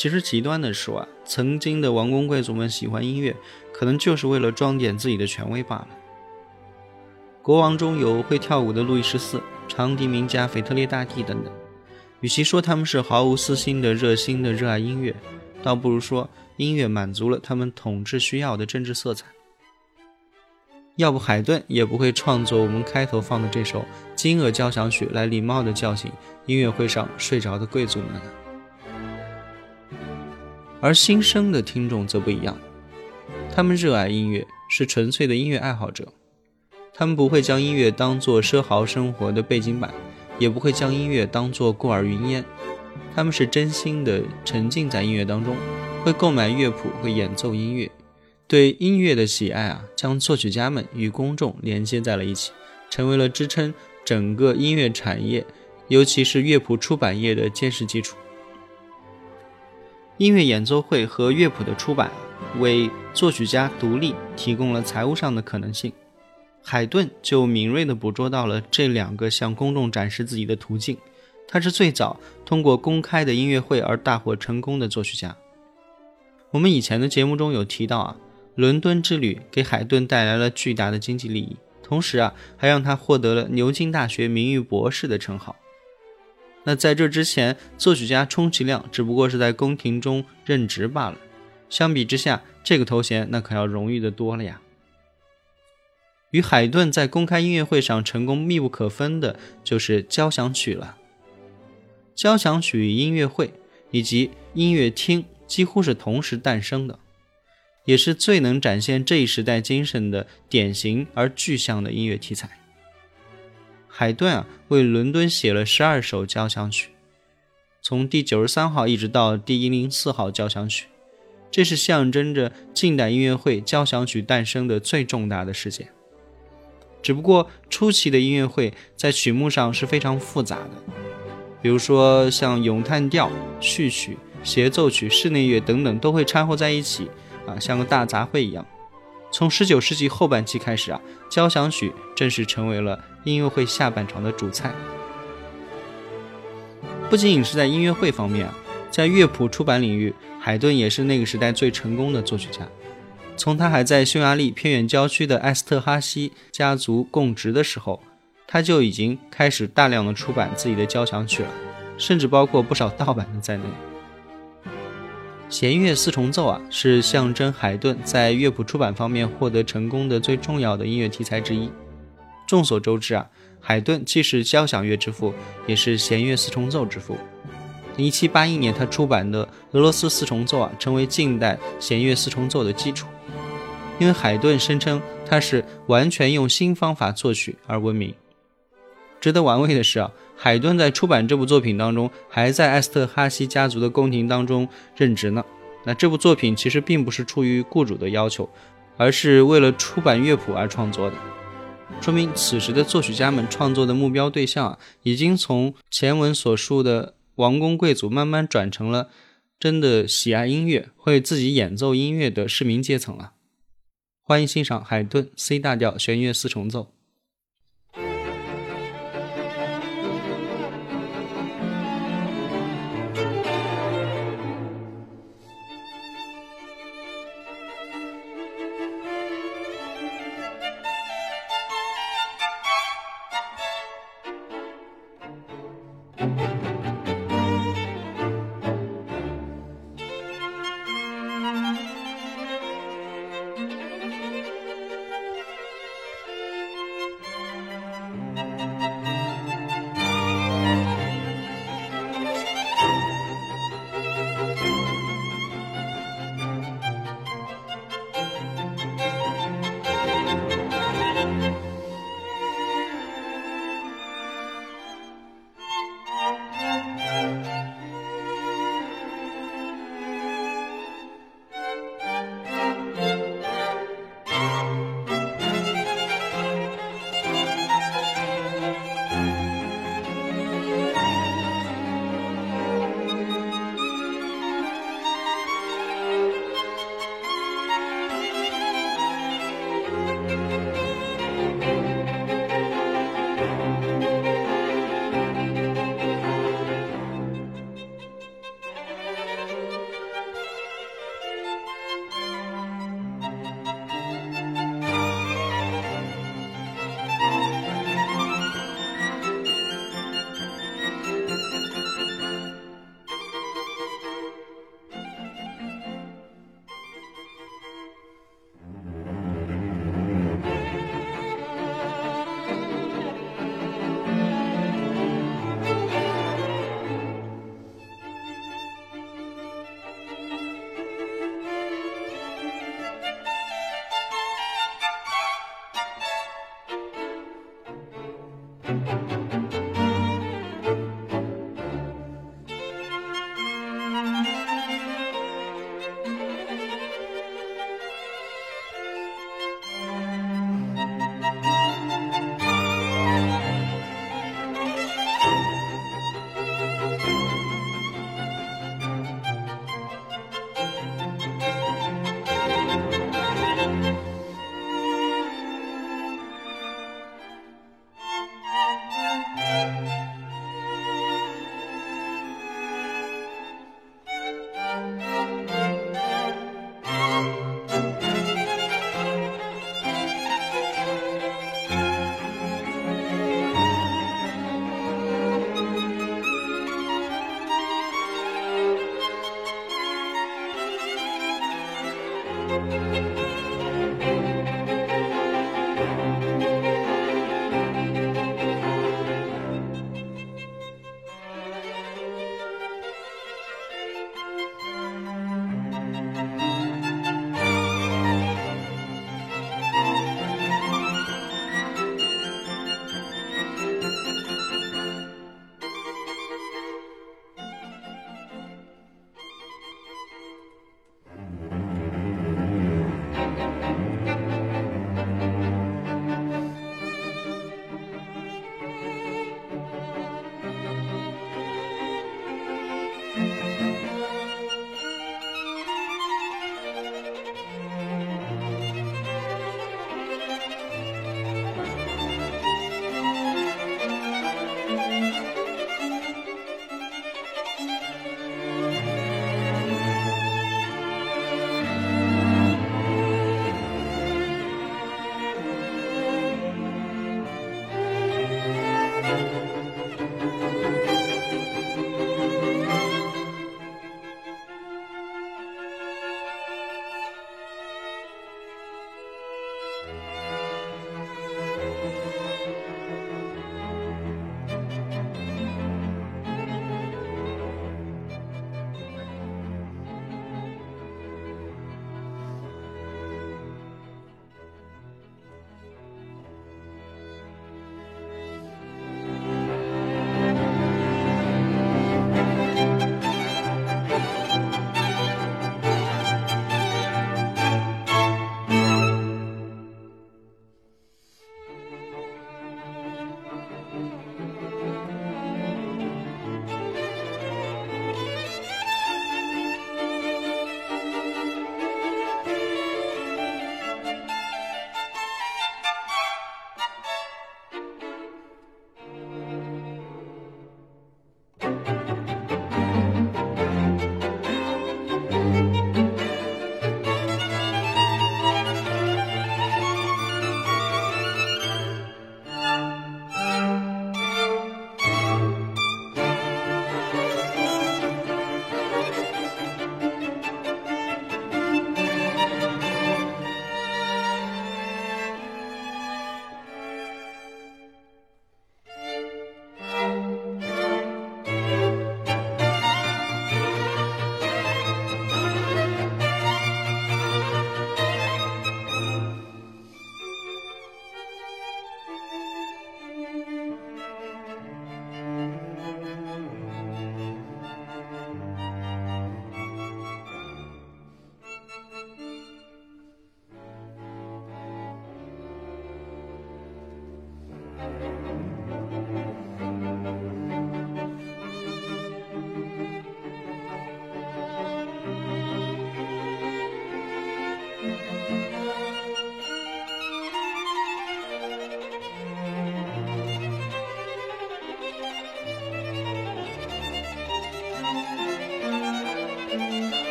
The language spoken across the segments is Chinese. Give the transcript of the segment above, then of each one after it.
其实极端的说啊，曾经的王公贵族们喜欢音乐，可能就是为了装点自己的权威罢了。国王中有会跳舞的路易十四、长笛名家腓特烈大帝等等。与其说他们是毫无私心的热心的热爱音乐，倒不如说音乐满足了他们统治需要的政治色彩。要不海顿也不会创作我们开头放的这首《金鹅交响曲》来礼貌地叫醒音乐会上睡着的贵族们呢。而新生的听众则不一样，他们热爱音乐，是纯粹的音乐爱好者。他们不会将音乐当作奢豪生活的背景板，也不会将音乐当作过耳云烟。他们是真心的沉浸在音乐当中，会购买乐谱，会演奏音乐。对音乐的喜爱啊，将作曲家们与公众连接在了一起，成为了支撑整个音乐产业，尤其是乐谱出版业的坚实基础。音乐演奏会和乐谱的出版，为作曲家独立提供了财务上的可能性。海顿就敏锐地捕捉到了这两个向公众展示自己的途径。他是最早通过公开的音乐会而大获成功的作曲家。我们以前的节目中有提到啊，伦敦之旅给海顿带来了巨大的经济利益，同时啊，还让他获得了牛津大学名誉博士的称号。那在这之前，作曲家充其量只不过是在宫廷中任职罢了。相比之下，这个头衔那可要荣誉的多了呀。与海顿在公开音乐会上成功密不可分的就是交响曲了。交响曲音乐会以及音乐厅几乎是同时诞生的，也是最能展现这一时代精神的典型而具象的音乐题材。海顿啊，为伦敦写了十二首交响曲，从第九十三号一直到第一零四号交响曲，这是象征着近代音乐会交响曲诞生的最重大的事件。只不过初期的音乐会在曲目上是非常复杂的，比如说像咏叹调、序曲、协奏曲、室内乐等等都会掺和在一起，啊，像个大杂烩一样。从十九世纪后半期开始啊，交响曲正式成为了音乐会下半场的主菜。不仅仅是在音乐会方面啊，在乐谱出版领域，海顿也是那个时代最成功的作曲家。从他还在匈牙利偏远郊区的埃斯特哈西家族供职的时候，他就已经开始大量的出版自己的交响曲了，甚至包括不少盗版的在内。弦乐四重奏啊，是象征海顿在乐谱出版方面获得成功的最重要的音乐题材之一。众所周知啊，海顿既是交响乐之父，也是弦乐四重奏之父。一七八一年，他出版的俄罗斯四重奏啊，成为近代弦乐四重奏的基础。因为海顿声称他是完全用新方法作曲而闻名。值得玩味的是啊，海顿在出版这部作品当中，还在埃斯特哈西家族的宫廷当中任职呢。那这部作品其实并不是出于雇主的要求，而是为了出版乐谱而创作的，说明此时的作曲家们创作的目标对象啊，已经从前文所述的王公贵族，慢慢转成了真的喜爱音乐、会自己演奏音乐的市民阶层了。欢迎欣赏海顿 C 大调弦乐四重奏。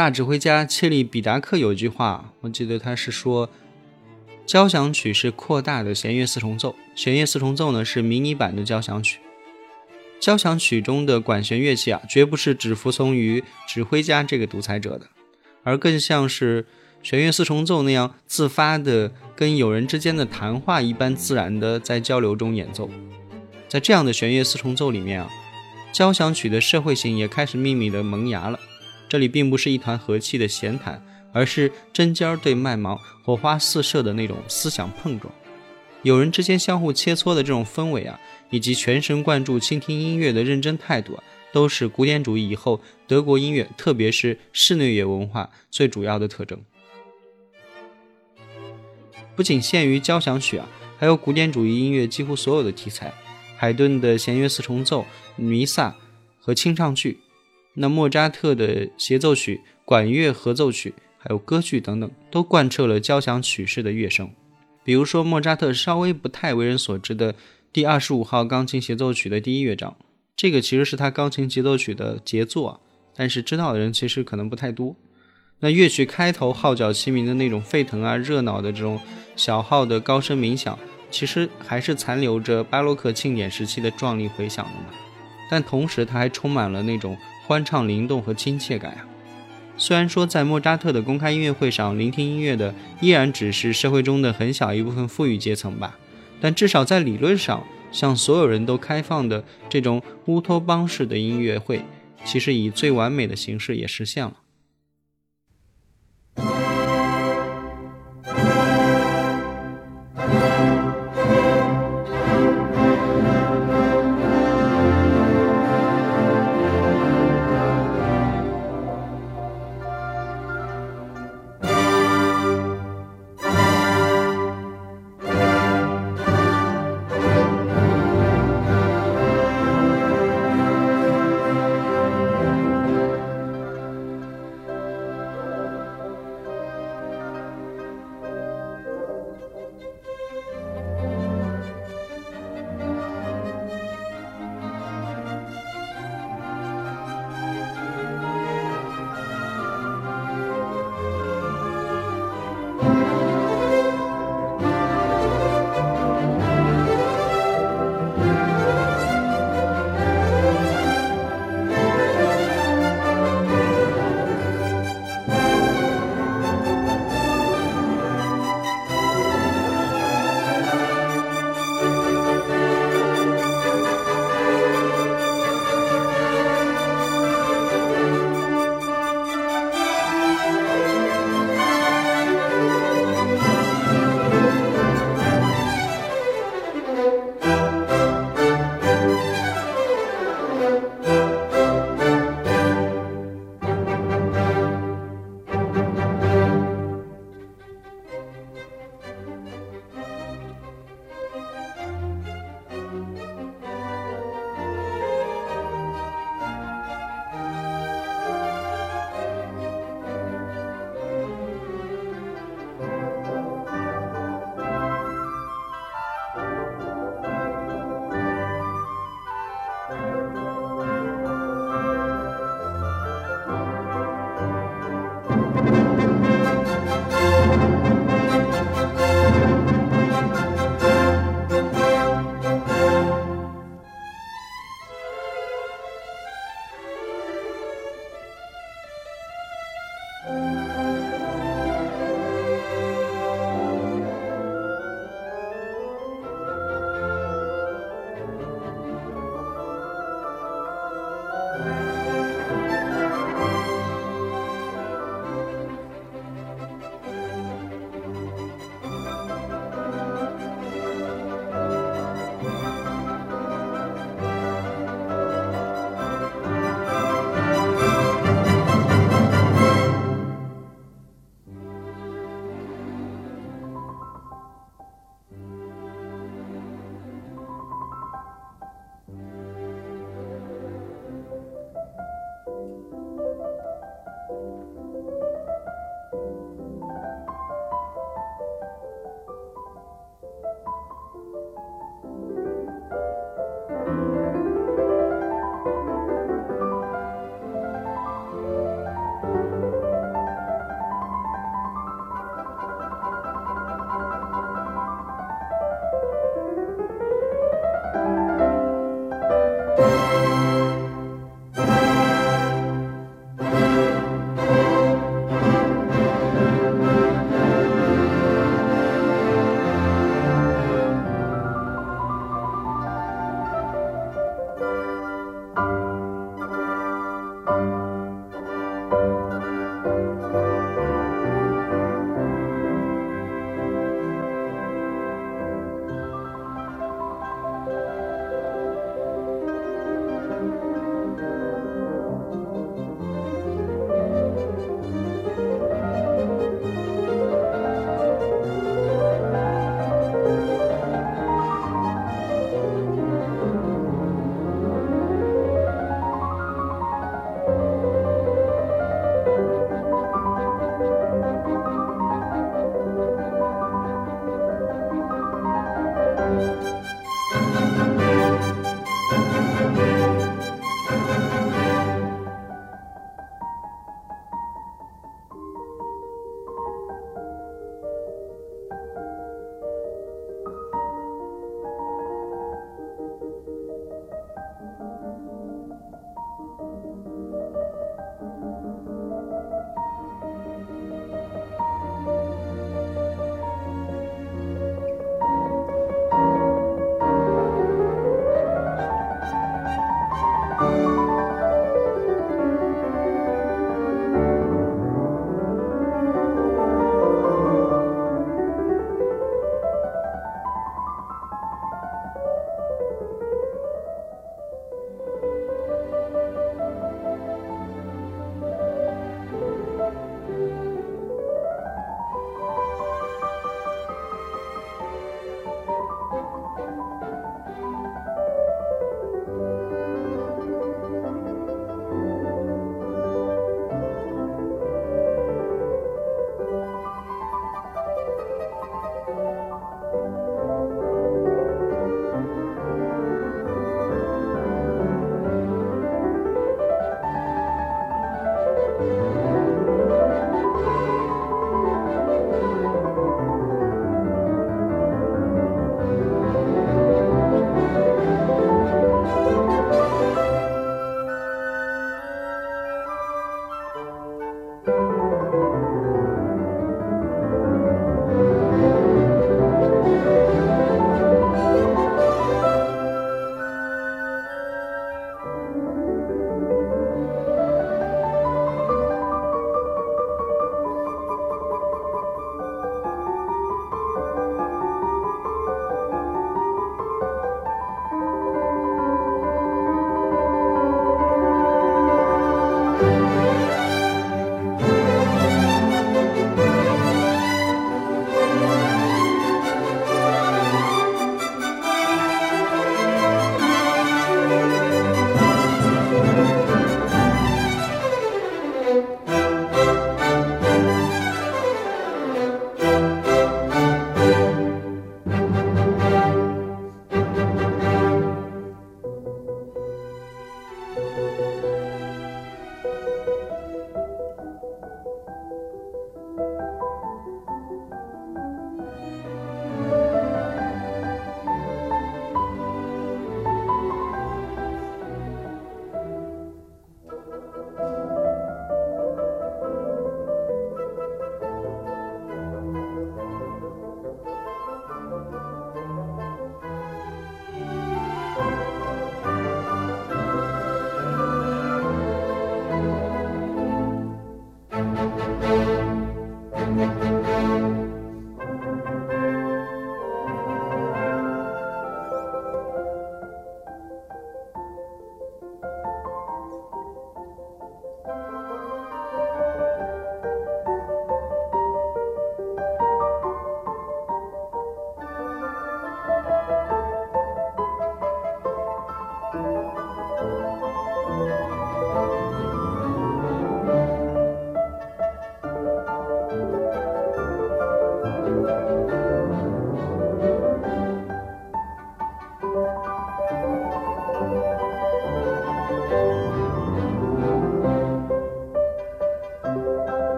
大指挥家切利比达克有一句话，我记得他是说，交响曲是扩大的弦乐四重奏，弦乐四重奏呢是迷你版的交响曲。交响曲中的管弦乐器啊，绝不是只服从于指挥家这个独裁者的，而更像是弦乐四重奏那样自发的，跟友人之间的谈话一般自然的在交流中演奏。在这样的弦乐四重奏里面啊，交响曲的社会性也开始秘密的萌芽了。这里并不是一团和气的闲谈，而是针尖对麦芒、火花四射的那种思想碰撞。友人之间相互切磋的这种氛围啊。以及全神贯注倾听音乐的认真态度啊，都是古典主义以后德国音乐，特别是室内乐文化最主要的特征。不仅限于交响曲啊，还有古典主义音乐几乎所有的题材，海顿的弦乐四重奏、弥撒和清唱剧，那莫扎特的协奏曲、管乐合奏曲，还有歌剧等等，都贯彻了交响曲式的乐声。比如说莫扎特稍微不太为人所知的。第二十五号钢琴协奏曲的第一乐章，这个其实是他钢琴协奏曲的杰作，但是知道的人其实可能不太多。那乐曲开头号角齐鸣的那种沸腾啊、热闹的这种小号的高声鸣响，其实还是残留着巴洛克庆典时期的壮丽回响的嘛。但同时，它还充满了那种欢畅灵动和亲切感啊。虽然说在莫扎特的公开音乐会上聆听音乐的依然只是社会中的很小一部分富裕阶层吧。但至少在理论上，向所有人都开放的这种乌托邦式的音乐会，其实以最完美的形式也实现了。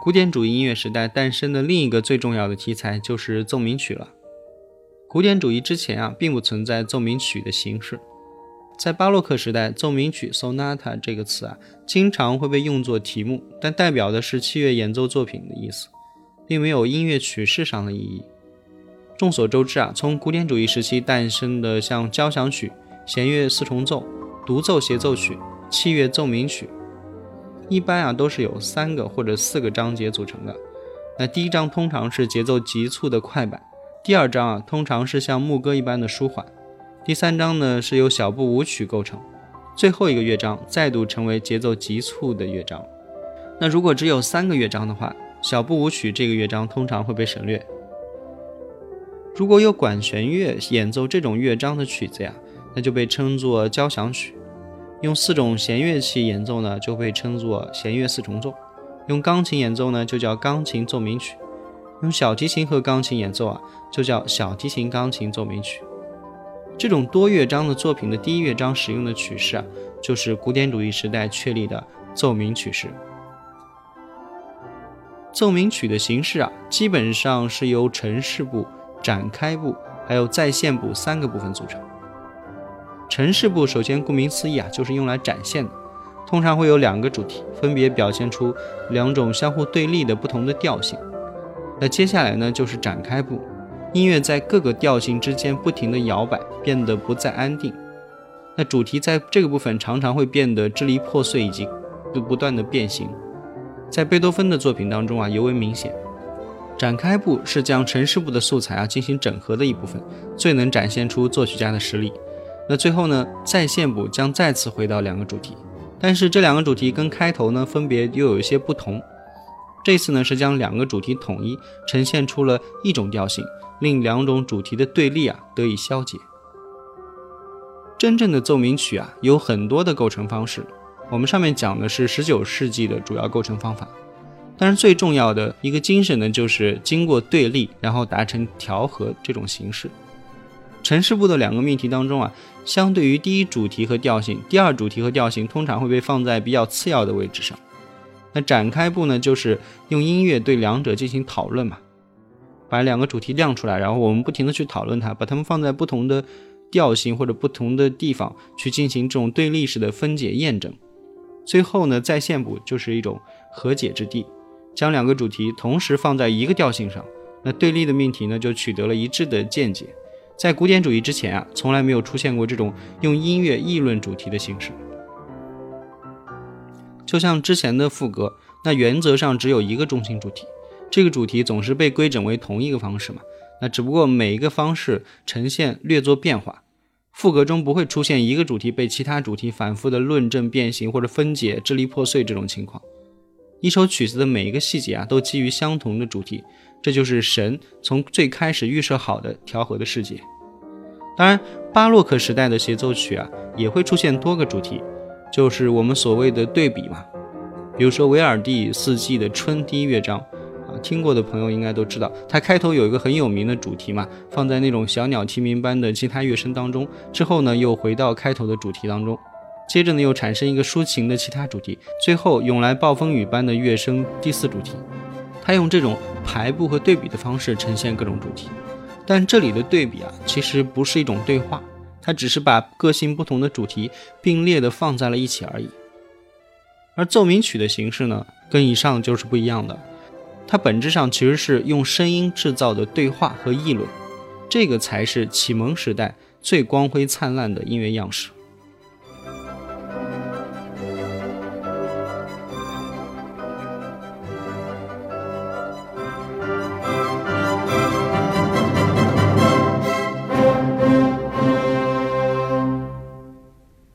古典主义音乐时代诞生的另一个最重要的题材就是奏鸣曲了。古典主义之前啊，并不存在奏鸣曲的形式。在巴洛克时代，奏鸣曲 （sonata） 这个词啊，经常会被用作题目，但代表的是器乐演奏作品的意思，并没有音乐曲式上的意义。众所周知啊，从古典主义时期诞生的像交响曲、弦乐四重奏、独奏协奏曲、器乐奏鸣曲，一般啊都是由三个或者四个章节组成的。那第一章通常是节奏急促的快板，第二章啊通常是像牧歌一般的舒缓。第三章呢是由小步舞曲构成，最后一个乐章再度成为节奏急促的乐章。那如果只有三个乐章的话，小步舞曲这个乐章通常会被省略。如果有管弦乐演奏这种乐章的曲子呀，那就被称作交响曲；用四种弦乐器演奏呢，就被称作弦乐四重奏；用钢琴演奏呢，就叫钢琴奏鸣曲；用小提琴和钢琴演奏啊，就叫小提琴钢琴奏鸣曲。这种多乐章的作品的第一乐章使用的曲式啊，就是古典主义时代确立的奏鸣曲式。奏鸣曲的形式啊，基本上是由陈式部、展开部还有再现部三个部分组成。陈式部首先顾名思义啊，就是用来展现的，通常会有两个主题，分别表现出两种相互对立的不同的调性。那接下来呢，就是展开部。音乐在各个调性之间不停地摇摆，变得不再安定。那主题在这个部分常常会变得支离破碎，以及不断的变形。在贝多芬的作品当中啊，尤为明显。展开部是将陈式部的素材啊进行整合的一部分，最能展现出作曲家的实力。那最后呢，再现部将再次回到两个主题，但是这两个主题跟开头呢分别又有一些不同。这次呢是将两个主题统一，呈现出了一种调性。令两种主题的对立啊得以消解。真正的奏鸣曲啊有很多的构成方式，我们上面讲的是十九世纪的主要构成方法，但是最重要的一个精神呢，就是经过对立，然后达成调和这种形式。陈式部的两个命题当中啊，相对于第一主题和调性，第二主题和调性通常会被放在比较次要的位置上。那展开部呢，就是用音乐对两者进行讨论嘛。把两个主题亮出来，然后我们不停的去讨论它，把它们放在不同的调性或者不同的地方去进行这种对立式的分解验证。最后呢，再现部就是一种和解之地，将两个主题同时放在一个调性上，那对立的命题呢就取得了一致的见解。在古典主义之前啊，从来没有出现过这种用音乐议论主题的形式。就像之前的副歌，那原则上只有一个中心主题。这个主题总是被规整为同一个方式嘛？那只不过每一个方式呈现略作变化，副歌中不会出现一个主题被其他主题反复的论证、变形或者分解、支离破碎这种情况。一首曲子的每一个细节啊，都基于相同的主题，这就是神从最开始预设好的调和的世界。当然，巴洛克时代的协奏曲啊，也会出现多个主题，就是我们所谓的对比嘛。比如说维尔第四季的春第一乐章啊。听过的朋友应该都知道，它开头有一个很有名的主题嘛，放在那种小鸟啼鸣般的吉他乐声当中，之后呢又回到开头的主题当中，接着呢又产生一个抒情的其他主题，最后涌来暴风雨般的乐声第四主题。他用这种排布和对比的方式呈现各种主题，但这里的对比啊，其实不是一种对话，它只是把个性不同的主题并列的放在了一起而已。而奏鸣曲的形式呢，跟以上就是不一样的。它本质上其实是用声音制造的对话和议论，这个才是启蒙时代最光辉灿烂的音乐样式。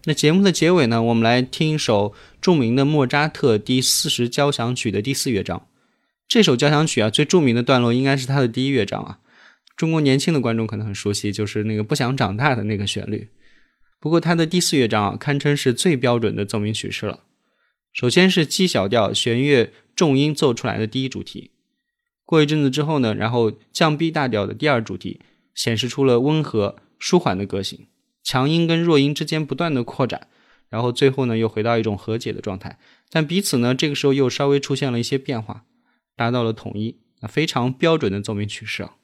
那节目的结尾呢，我们来听一首著名的莫扎特第四十交响曲的第四乐章。这首交响曲啊，最著名的段落应该是它的第一乐章啊。中国年轻的观众可能很熟悉，就是那个不想长大的那个旋律。不过它的第四乐章啊，堪称是最标准的奏鸣曲式了。首先是 G 小调弦乐重音奏出来的第一主题，过一阵子之后呢，然后降 B 大调的第二主题，显示出了温和舒缓的个性，强音跟弱音之间不断的扩展，然后最后呢又回到一种和解的状态，但彼此呢这个时候又稍微出现了一些变化。达到了统一，啊，非常标准的奏鸣曲式啊。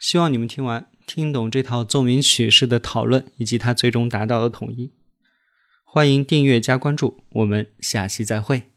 希望你们听完听懂这套奏鸣曲式的讨论，以及它最终达到了统一。欢迎订阅加关注，我们下期再会。